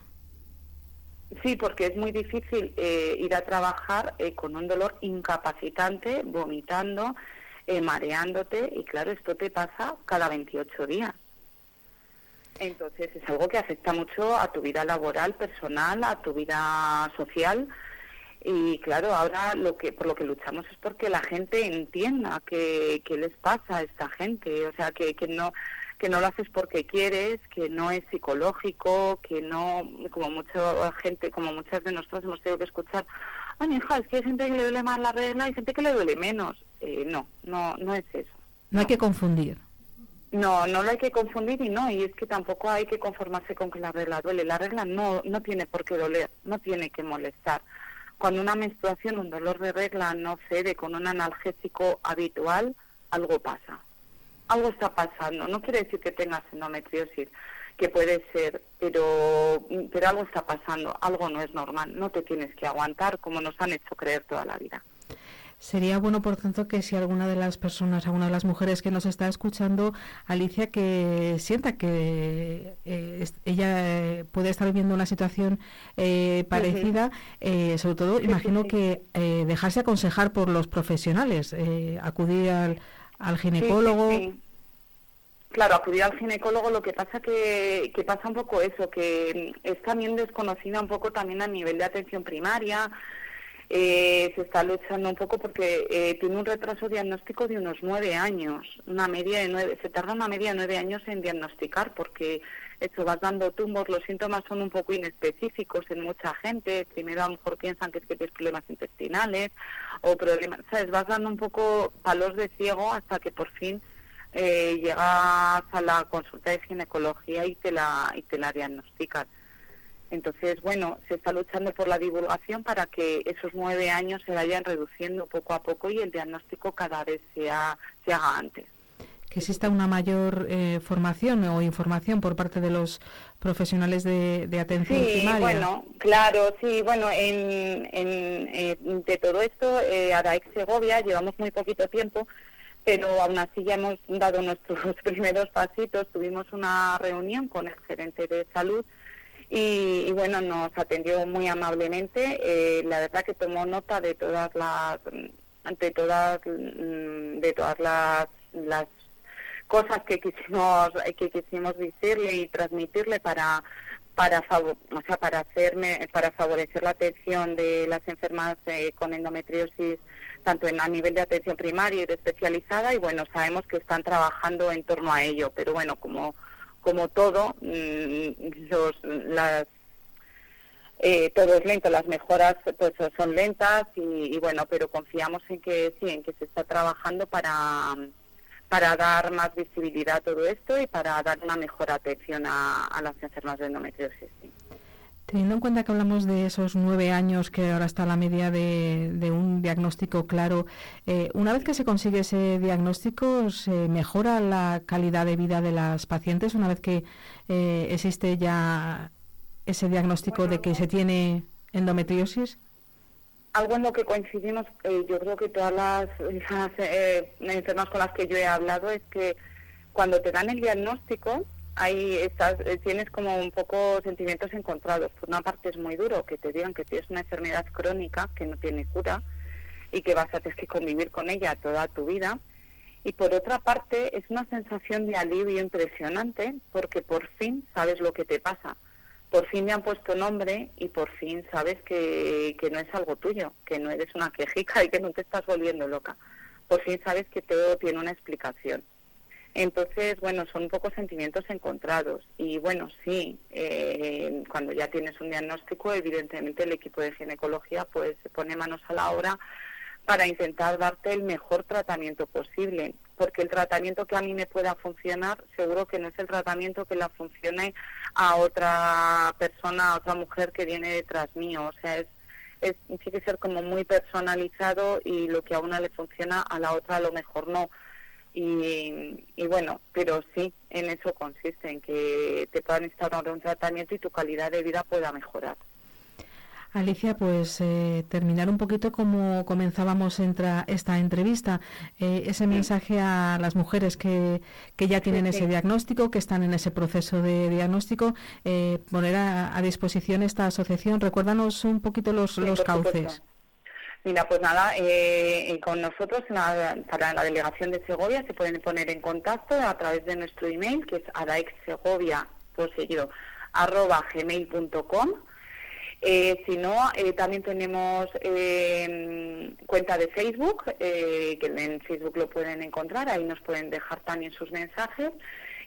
Sí, porque es muy difícil eh, ir a trabajar eh, con un dolor incapacitante, vomitando, mareándote, y claro, esto te pasa cada 28 días. Entonces es algo que afecta mucho a tu vida laboral, personal, a tu vida social. Y claro, ahora lo que por lo que luchamos es porque la gente entienda qué, les pasa a esta gente, o sea, que, que no que no lo haces porque quieres, que no es psicológico, que no, como mucha gente, como muchas de nosotros hemos tenido que escuchar, ay, hija, es que hay gente que le duele más la regla y hay gente que le duele menos. Eh, no, no, no es eso. no hay que confundir. No, no lo hay que confundir y no, y es que tampoco hay que conformarse con que la regla duele. La regla no, no tiene por qué doler, no tiene que molestar. Cuando una menstruación, un dolor de regla no cede con un analgésico habitual, algo pasa. Algo está pasando. No quiere decir que tengas endometriosis, que puede ser, pero, pero algo está pasando, algo no es normal. No te tienes que aguantar como nos han hecho creer toda la vida. Sería bueno, por tanto, que si alguna de las personas, alguna de las mujeres que nos está escuchando, Alicia, que sienta que eh, ella puede estar viviendo una situación eh, parecida, eh, sobre todo, imagino que dejarse aconsejar por los profesionales, acudir al, al ginecólogo. Claro, acudir al ginecólogo, lo que pasa que, que pasa un poco eso, que es también desconocida un poco también a nivel de atención primaria, eh, se está luchando un poco porque eh, tiene un retraso diagnóstico de unos nueve años, una media de nueve, se tarda una media de nueve años en diagnosticar porque eso vas dando tumbos, los síntomas son un poco inespecíficos en mucha gente, primero a lo mejor piensan que es que tienes problemas intestinales o problemas, sabes, vas dando un poco palos de ciego hasta que por fin eh, llegas a la consulta de ginecología y te la, y te la diagnostican. Entonces, bueno, se está luchando por la divulgación para que esos nueve años se vayan reduciendo poco a poco y el diagnóstico cada vez sea, se haga antes. Que exista una mayor eh, formación o información por parte de los profesionales de, atención sí, primaria. bueno, claro, sí, bueno, en, eh, de todo esto, eh, Araex Segovia llevamos muy poquito tiempo, pero aún así ya hemos dado nuestros primeros pasitos. Tuvimos una reunión con el gerente de salud y, bueno, nos atendió muy amablemente. Eh, la verdad que tomó nota de todas las de todas mm, de todas las, las cosas que quisimos que quisimos decirle y transmitirle para para o sea, para hacerme para favorecer la atención de las enfermas eh, con endometriosis tanto en a nivel de atención primaria y de especializada y bueno sabemos que están trabajando en torno a ello pero bueno como como todo, mm, los, las, eh, todo es lento, las mejoras pues son lentas y, bueno, pero confiamos en que sí, en que se está trabajando para, para dar más visibilidad a todo esto y para dar una mejor atención a, las enfermas de endometriosis. Teniendo en cuenta que hablamos de esos nueve años que ahora está la media de, un diagnóstico claro, eh, una vez que se consigue ese diagnóstico, ¿se mejora la calidad de vida de las pacientes una vez que eh, existe ya ese diagnóstico de que se tiene endometriosis? Algo en lo que coincidimos, eh, yo creo que todas las, las enfermas con las que yo he hablado es que cuando te dan el diagnóstico, ahí estás, eh, tienes como un poco sentimientos encontrados. Por una parte es muy duro que te digan que tienes una enfermedad crónica que no tiene cura y que vas a tener que convivir con ella toda tu vida. Y por otra parte es una sensación de alivio impresionante porque por fin sabes lo que te pasa. Por fin me han puesto nombre y por fin sabes que, que no es algo tuyo, que no eres una quejica y que no te estás volviendo loca. Por fin sabes que todo tiene una explicación. Entonces, bueno, son un poco sentimientos encontrados. Y bueno, sí, eh, cuando ya tienes un diagnóstico, evidentemente el equipo de ginecología pues se pone manos a la obra para intentar darte el mejor tratamiento posible. Porque el tratamiento que a mí me pueda funcionar, seguro que no es el tratamiento que la funcione a otra persona, a otra mujer que viene detrás mío. O sea, es, es, tiene que ser como muy personalizado y lo que a una le funciona, a la otra a lo mejor no y, bueno, pero sí, en eso consiste, en que te puedan instaurar un tratamiento y tu calidad de vida pueda mejorar. Alicia, pues eh, terminar un poquito como comenzábamos entra, esta entrevista, eh, ese mensaje a las mujeres que, que ya tienen ese diagnóstico, que están en ese proceso de diagnóstico, eh, poner a, disposición esta asociación. Recuérdanos un poquito los, los cauces. Mira, pues nada, eh, con nosotros para la delegación de Segovia se pueden poner en contacto a través de nuestro email, que es adaexsegovia, por seguido, arroba gmail.com. Eh, si no, eh, también tenemos eh, cuenta de Facebook, que en Facebook lo pueden encontrar, ahí nos pueden dejar también sus mensajes.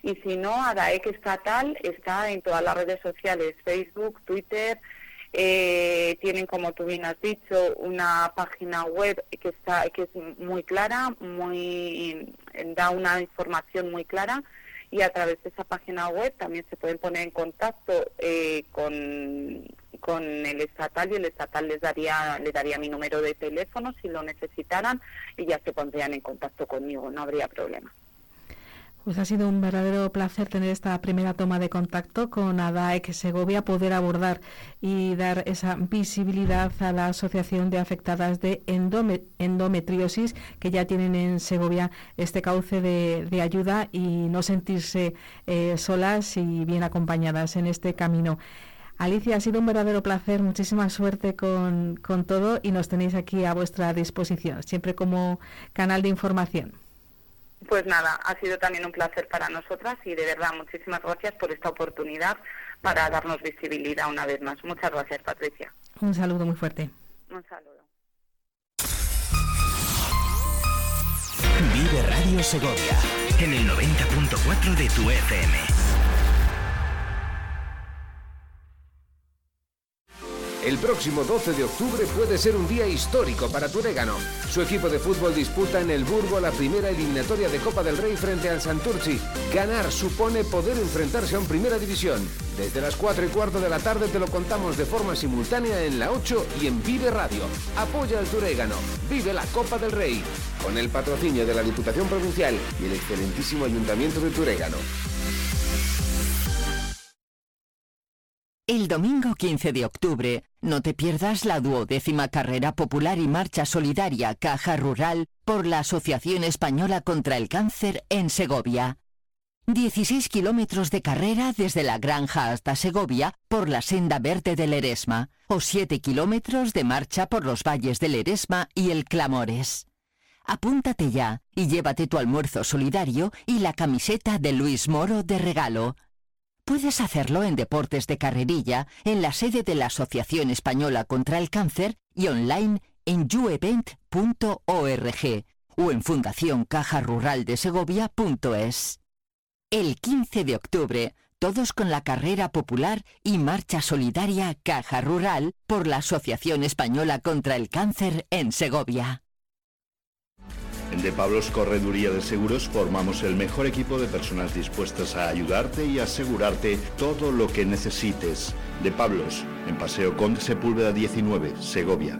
Y si no, ADAEC Estatal está en todas las redes sociales, Facebook, Twitter, eh, tienen, como tú bien has dicho, una página web que está que es muy clara, muy da una información muy clara y a través de esa página web también se pueden poner en contacto eh, con, con el estatal y el estatal les daría le daría mi número de teléfono si lo necesitaran y ya se pondrían en contacto conmigo, no habría problema. Pues ha sido un verdadero placer tener esta primera toma de contacto con ADAEC Segovia, poder abordar y dar esa visibilidad a la Asociación de Afectadas de Endometriosis que ya tienen en Segovia este cauce de, ayuda y no sentirse eh, solas y bien acompañadas en este camino. Alicia, ha sido un verdadero placer, muchísima suerte con, con todo y nos tenéis aquí a vuestra disposición, siempre como canal de información. Pues nada, ha sido también un placer para nosotras y de verdad muchísimas gracias por esta oportunidad para darnos visibilidad una vez más. Muchas gracias, Patricia. Un saludo muy fuerte. Un saludo. Vive Radio Segovia en el 90.4 de tu FM. El próximo 12 de octubre puede ser un día histórico para Turégano. Su equipo de fútbol disputa en el Burgo la primera eliminatoria de Copa del Rey frente al Santurci. Ganar supone poder enfrentarse a un Primera División. Desde las 4 y cuarto de la tarde te lo contamos de forma simultánea en la 8 y en Vive Radio. Apoya al Turégano. Vive la Copa del Rey. Con el patrocinio de la Diputación Provincial y el excelentísimo Ayuntamiento de Turégano. El domingo 15 de octubre, no te pierdas la duodécima carrera popular y marcha solidaria Caja Rural por la Asociación Española contra el Cáncer en Segovia. 16 kilómetros de carrera desde la granja hasta Segovia por la senda verde del Eresma o 7 kilómetros de marcha por los valles del Eresma y el Clamores. Apúntate ya y llévate tu almuerzo solidario y la camiseta de Luis Moro de regalo. Puedes hacerlo en Deportes de Carrerilla, en la sede de la Asociación Española contra el Cáncer y online en youevent.org o en fundacioncajaruraldesegovia.es. El 15 de octubre, todos con la carrera popular y marcha solidaria Caja Rural por la Asociación Española contra el Cáncer en Segovia. De Pablos Correduría de Seguros formamos el mejor equipo de personas dispuestas a ayudarte y asegurarte todo lo que necesites. De Pablos, en Paseo Conde Sepúlveda 19, Segovia.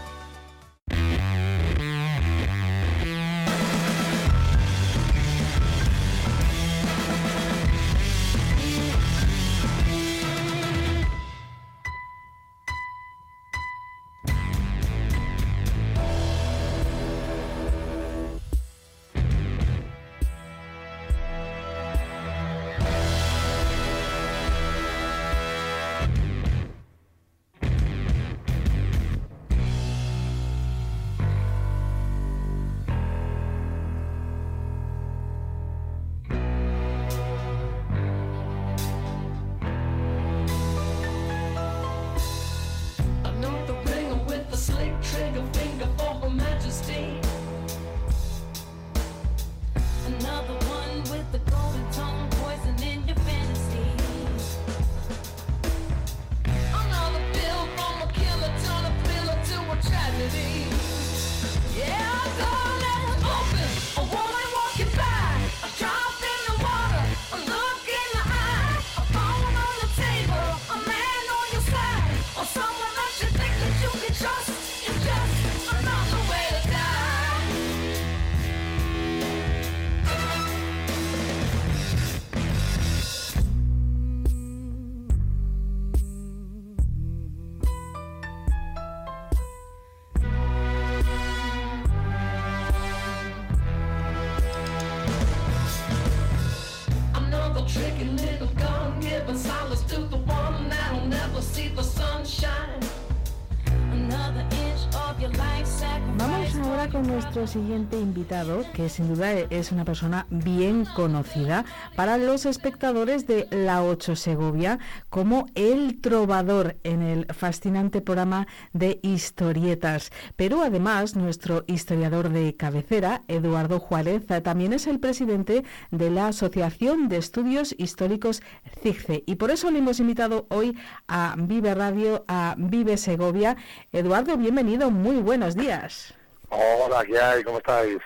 Con nuestro siguiente invitado, que sin duda es una persona bien conocida para los espectadores de La 8 Segovia como el trovador en el fascinante programa de historietas. Pero además nuestro historiador de cabecera, Eduardo Juárez, también es el presidente de la Asociación de Estudios Históricos CIGCE. Y por eso le hemos invitado hoy a Vive Radio, a Vive Segovia. Eduardo, bienvenido, muy buenos días. Hola, ¿qué hay? ¿Cómo estáis?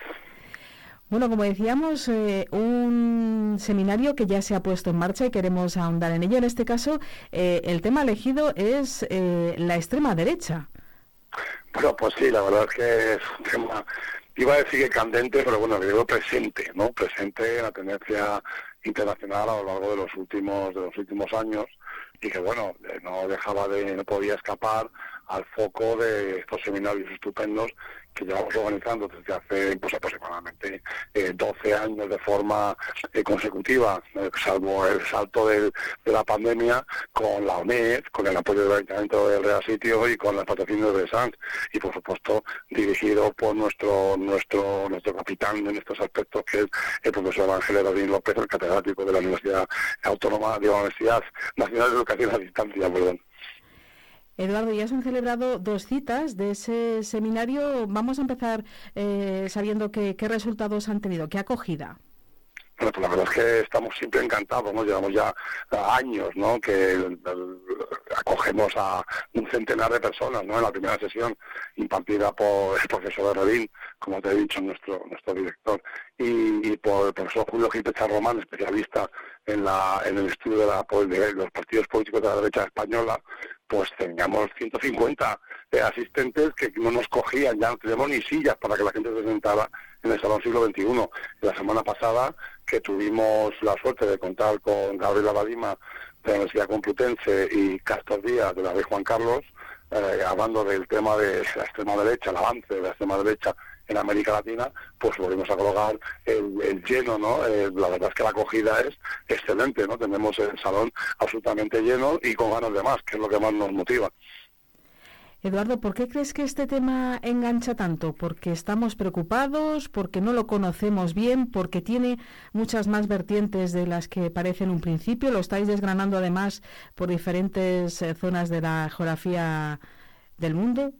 Bueno, como decíamos, eh, un seminario que ya se ha puesto en marcha y queremos ahondar en ello. En este caso, eh, el tema elegido es eh, la extrema derecha. Bueno, pues sí, la verdad es que es un tema, iba a decir que candente, pero bueno, digo presente, ¿no? Presente en la tendencia internacional a lo largo de los últimos de los últimos años y que bueno, eh, no dejaba de, no podía escapar al foco de estos seminarios estupendos que llevamos organizando desde hace pues, aproximadamente eh, 12 años de forma eh, consecutiva, eh, salvo el salto de la pandemia, con la ONED, con el apoyo del Ayuntamiento del Real Sitio y con las patrocinios de SANS, y por supuesto dirigido por nuestro nuestro nuestro capitán en estos aspectos, que es el profesor Ángel Erodín López, el catedrático de la Universidad Autónoma de la Universidad Nacional de Educación a Distancia, perdón. Eduardo, ya se han celebrado dos citas de ese seminario. Vamos a empezar eh, sabiendo qué resultados han tenido, qué acogida. Bueno, pues la verdad es que estamos siempre encantados, ¿no? Llevamos ya eh, años, ¿no? Que acogemos a un centenar de personas, ¿no? En la primera sesión impartida por el profesor Herrerín, como te he dicho, nuestro nuestro director, y, y por el profesor Julio Gil Román, especialista en la en el estudio de, la, de los partidos políticos de la derecha española, pues teníamos 150 eh, asistentes que no nos cogían, ya no tenemos ni sillas para que la gente se sentara en el Salón Siglo XXI. La semana pasada, que tuvimos la suerte de contar con Gabriela Badima de la Universidad Complutense y Castor Díaz de la Rey Juan Carlos, eh, hablando del tema de la extrema derecha, el avance de la extrema derecha en América Latina, pues volvimos a colocar el, el lleno, ¿no? Eh, la verdad es que la acogida es excelente, ¿no? Tenemos el salón absolutamente lleno y con ganas de más, que es lo que más nos motiva. Eduardo, ¿por qué crees que este tema engancha tanto? ¿Porque estamos preocupados? ¿Porque no lo conocemos bien? ¿Porque tiene muchas más vertientes de las que parece en un principio? ¿Lo estáis desgranando además por diferentes eh, zonas de la geografía del mundo?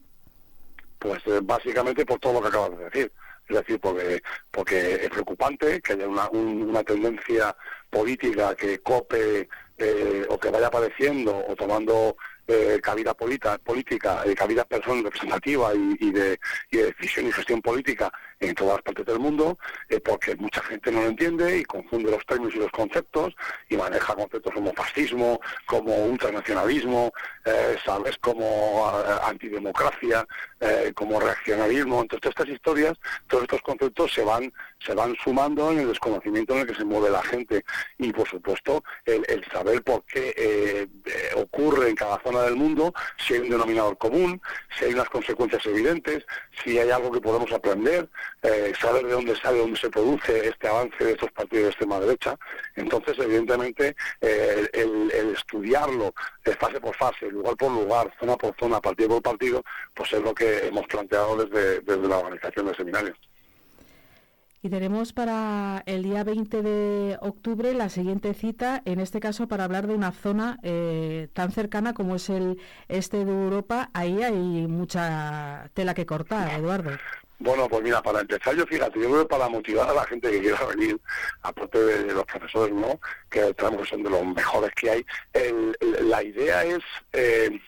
Pues eh, básicamente por todo lo que acabas de decir. Es decir, porque, porque es preocupante que haya una, un- una tendencia política que cope eh, o que vaya apareciendo o tomando eh, cabida polita- política, eh, cabida personal representativa y, de, y de decisión y gestión política en todas partes del mundo, eh, porque mucha gente no lo entiende y confunde los términos y los conceptos y maneja conceptos como fascismo, como ultranacionalismo, eh, sabes, como eh, antidemocracia, eh, como reaccionarismo. Entonces todas estas historias, todos estos conceptos se van, se van sumando en el desconocimiento en el que se mueve la gente y por supuesto el, el saber por qué ocurre en cada zona del mundo, si hay un denominador común, si hay unas consecuencias evidentes, si hay algo que podemos aprender, eh, saber de dónde sale, dónde se produce este avance de estos partidos de extrema derecha. Entonces, evidentemente, eh, el, el estudiarlo fase por fase, lugar por lugar, zona por zona, partido por partido, pues es lo que hemos planteado desde, desde la organización del seminario. Y tenemos para el día 20 de octubre la siguiente cita, en este caso para hablar de una zona eh, tan cercana como es el este de Europa. Ahí hay mucha tela que cortar, Eduardo. Bueno, pues mira, para empezar, yo fíjate, yo creo que para motivar a la gente que quiera venir, aparte de los profesores, ¿no? Que tenemos que son de los mejores que hay, el- la idea es eh,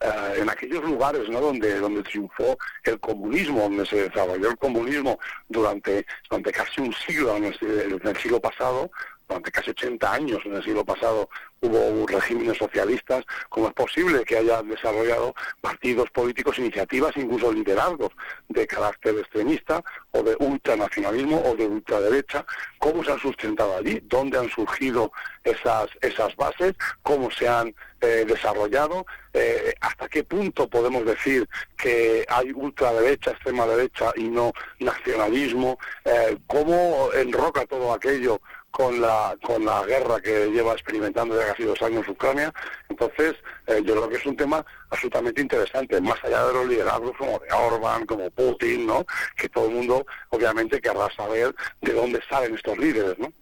eh, en aquellos lugares ¿no? donde donde triunfó el comunismo, donde se desarrolló el comunismo durante, durante casi un siglo, en en el siglo pasado, durante casi 80 años en el siglo pasado hubo regímenes socialistas, ¿cómo es posible que hayan desarrollado partidos políticos, iniciativas, incluso liderazgos de carácter extremista o de ultranacionalismo o de ultraderecha? ¿Cómo se han sustentado allí? ¿Dónde han surgido esas, esas bases? ¿Cómo se han eh, desarrollado? Eh, ¿Hasta qué punto podemos decir que hay ultraderecha, extrema derecha y no nacionalismo? Eh, ¿Cómo enroca todo aquello con la con la guerra que lleva experimentando ya casi dos años Ucrania. Entonces, eh, yo creo que es un tema absolutamente interesante, más allá de los liderazgos como de Orban, como Putin, ¿no? Que todo el mundo, obviamente, querrá saber de dónde salen estos líderes, ¿no?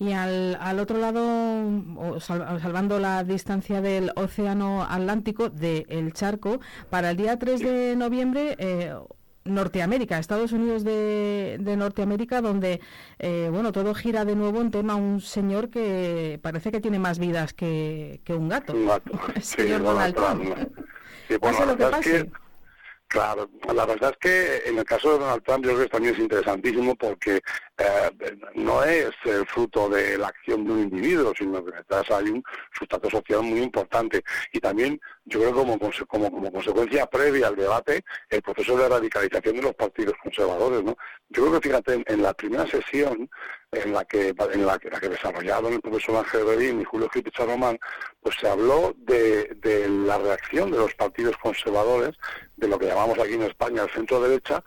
Y al, al otro lado, salvando la distancia del Océano Atlántico, del charco, para el día 3 de noviembre, eh, Norteamérica, Estados Unidos de, de Norteamérica, donde eh, bueno todo gira de nuevo en torno a un señor que parece que tiene más vidas que, que un gato. Un gato. El Sí, señor Donald Trump. Sí, bueno, Pase la lo que verdad es que, claro, la verdad es que en el caso de Donald Trump yo creo que también es interesantísimo porque eh, no es el fruto de la acción de un individuo, sino que detrás hay un sustrato social muy importante. Y también, yo creo como, como, como consecuencia previa al debate, el proceso de radicalización de los partidos conservadores. ¿no? Yo creo que, fíjate, en, la primera sesión en la que en la la que desarrollaron el profesor Ángel Redín y Julio Gil Román, pues se habló de, de la reacción de los partidos conservadores, de lo que llamamos aquí en España el centro derecha,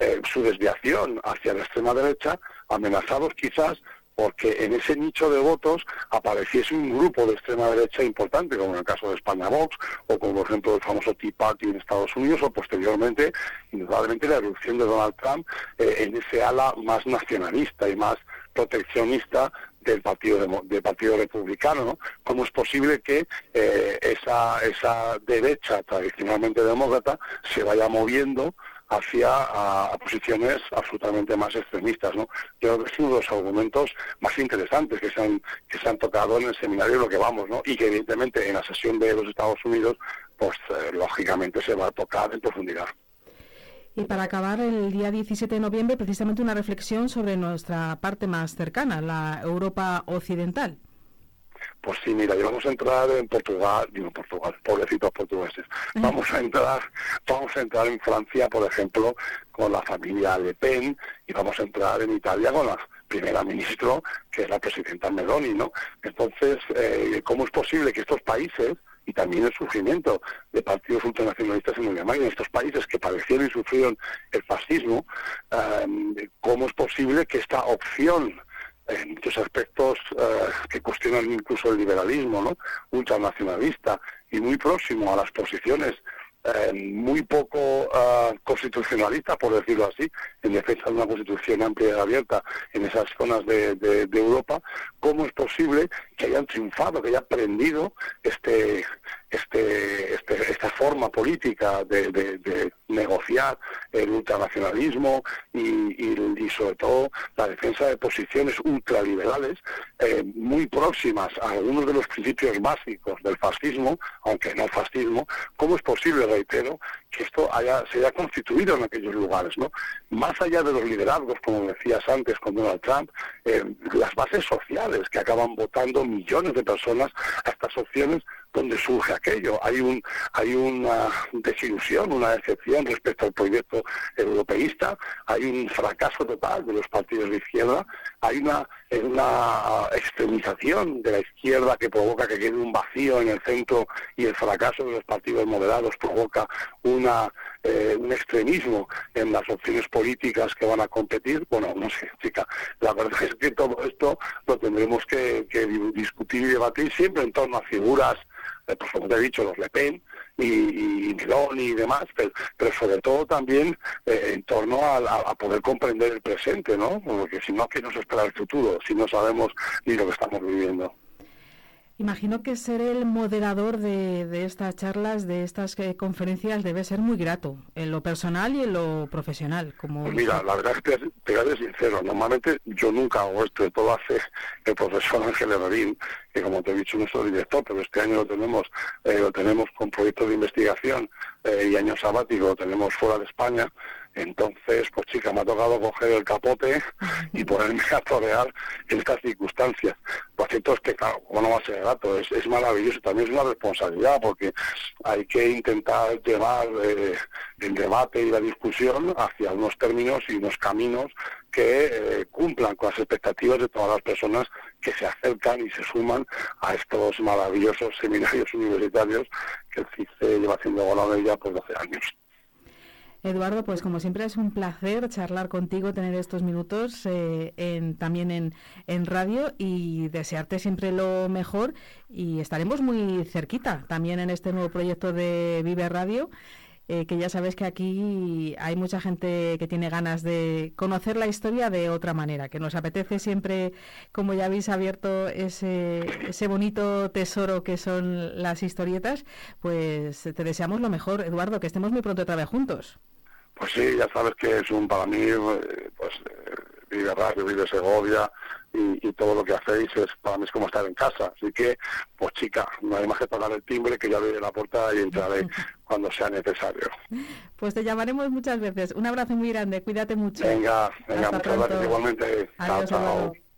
eh, su desviación hacia la extrema derecha, amenazados quizás porque en ese nicho de votos apareciese un grupo de extrema derecha importante, como en el caso de España Vox, o como por ejemplo el famoso Tea Party en Estados Unidos, o posteriormente, indudablemente, la erupción de Donald Trump eh, en ese ala más nacionalista y más proteccionista del partido del partido republicano ¿no? cómo es posible que eh, esa esa derecha tradicionalmente demócrata se vaya moviendo hacia a, posiciones absolutamente más extremistas. ¿no? Yo creo que es uno de los argumentos más interesantes que se han, que se han tocado en el seminario lo que vamos, ¿no? y que evidentemente en la sesión de los Estados Unidos, pues eh, lógicamente se va a tocar en profundidad. Y para acabar, el día 17 de noviembre, precisamente una reflexión sobre nuestra parte más cercana, la Europa occidental. Pues sí, mira, y vamos a entrar en Portugal, digo Portugal, pobrecitos portugueses. Vamos a entrar, vamos a entrar en Francia, por ejemplo, con la familia Le Pen, y vamos a entrar en Italia con la primera ministra, que es la presidenta Meloni, ¿no? Entonces, eh, ¿cómo es posible que estos países y también el surgimiento de partidos ultranacionalistas en Alemania, en estos países que padecieron y sufrieron el fascismo, eh, ¿cómo es posible que esta opción en muchos aspectos eh, que cuestionan incluso el liberalismo, ¿no? ultranacionalista y muy próximo a las posiciones eh, muy poco uh, constitucionalista, por decirlo así, en defensa de una constitución amplia y abierta en esas zonas de, de, Europa, ¿cómo es posible que hayan triunfado, que hayan aprendido este, este, este, esta forma política de, negociar el ultranacionalismo y, y, sobre todo la defensa de posiciones ultraliberales eh, muy próximas a algunos de los principios básicos del fascismo, aunque no fascismo, ¿cómo es posible reitero, que esto haya, se haya constituido en aquellos lugares, ¿no? Más allá de los liderazgos, como decías antes con Donald Trump, eh, las bases sociales que acaban votando millones de personas a estas opciones donde surge aquello. Hay un hay una desilusión, una decepción respecto al proyecto europeísta, hay un fracaso total de los partidos de izquierda, hay una, una extremización de la izquierda que provoca que quede un vacío en el centro y el fracaso de los partidos moderados provoca una eh, un extremismo en las opciones políticas que van a competir. Bueno, no sé, chica, la verdad es que todo esto lo tendremos que, discutir y debatir siempre en torno a figuras, eh, pues como te he dicho, los Le Pen y, y y demás, pero, sobre todo también eh, en torno a, poder comprender el presente, ¿no? Porque si no, ¿qué nos espera el futuro? Si no sabemos ni lo que estamos viviendo. Imagino que ser el moderador de, estas charlas, de estas eh, conferencias, debe ser muy grato, en lo personal y en lo profesional. Como pues mira, la verdad es que, te voy sincero, normalmente yo nunca hago esto, todo hace el profesor Ángel Herrerín, que como te he dicho, nuestro director, pero este año lo tenemos, eh, lo tenemos con proyectos de investigación eh, y año sabático, lo tenemos fuera de España, entonces, pues chica, me ha tocado coger el capote y ponerme a torear estas circunstancias. Lo cierto es que, claro, como no va a ser gato, es, es maravilloso, también es una responsabilidad porque hay que intentar llevar eh, el debate y la discusión hacia unos términos y unos caminos que eh, cumplan con las expectativas de todas las personas que se acercan y se suman a estos maravillosos seminarios universitarios que el CICE lleva haciendo ya por 12 años. Eduardo, pues como siempre es un placer charlar contigo, tener estos minutos eh, en, también en, en, radio y desearte siempre lo mejor y estaremos muy cerquita también en este nuevo proyecto de Vive Radio. Eh, que ya sabes que aquí hay mucha gente que tiene ganas de conocer la historia de otra manera, que nos apetece siempre, como ya habéis abierto ese, ese bonito tesoro que son las historietas, pues te deseamos lo mejor, Eduardo, que estemos muy pronto otra vez juntos. Pues sí, ya sabes que es un para mí, eh, pues eh, vive Radio, vive Segovia y, y todo lo que hacéis es para mí es como estar en casa. Así que, pues chica, no hay más que tocar el timbre que ya abriré la puerta y entraré cuando sea necesario. Pues te llamaremos muchas veces. Un abrazo muy grande, cuídate mucho. Venga, venga, Hasta muchas gracias pronto. igualmente. Chao, Adiós, chao. Eduardo.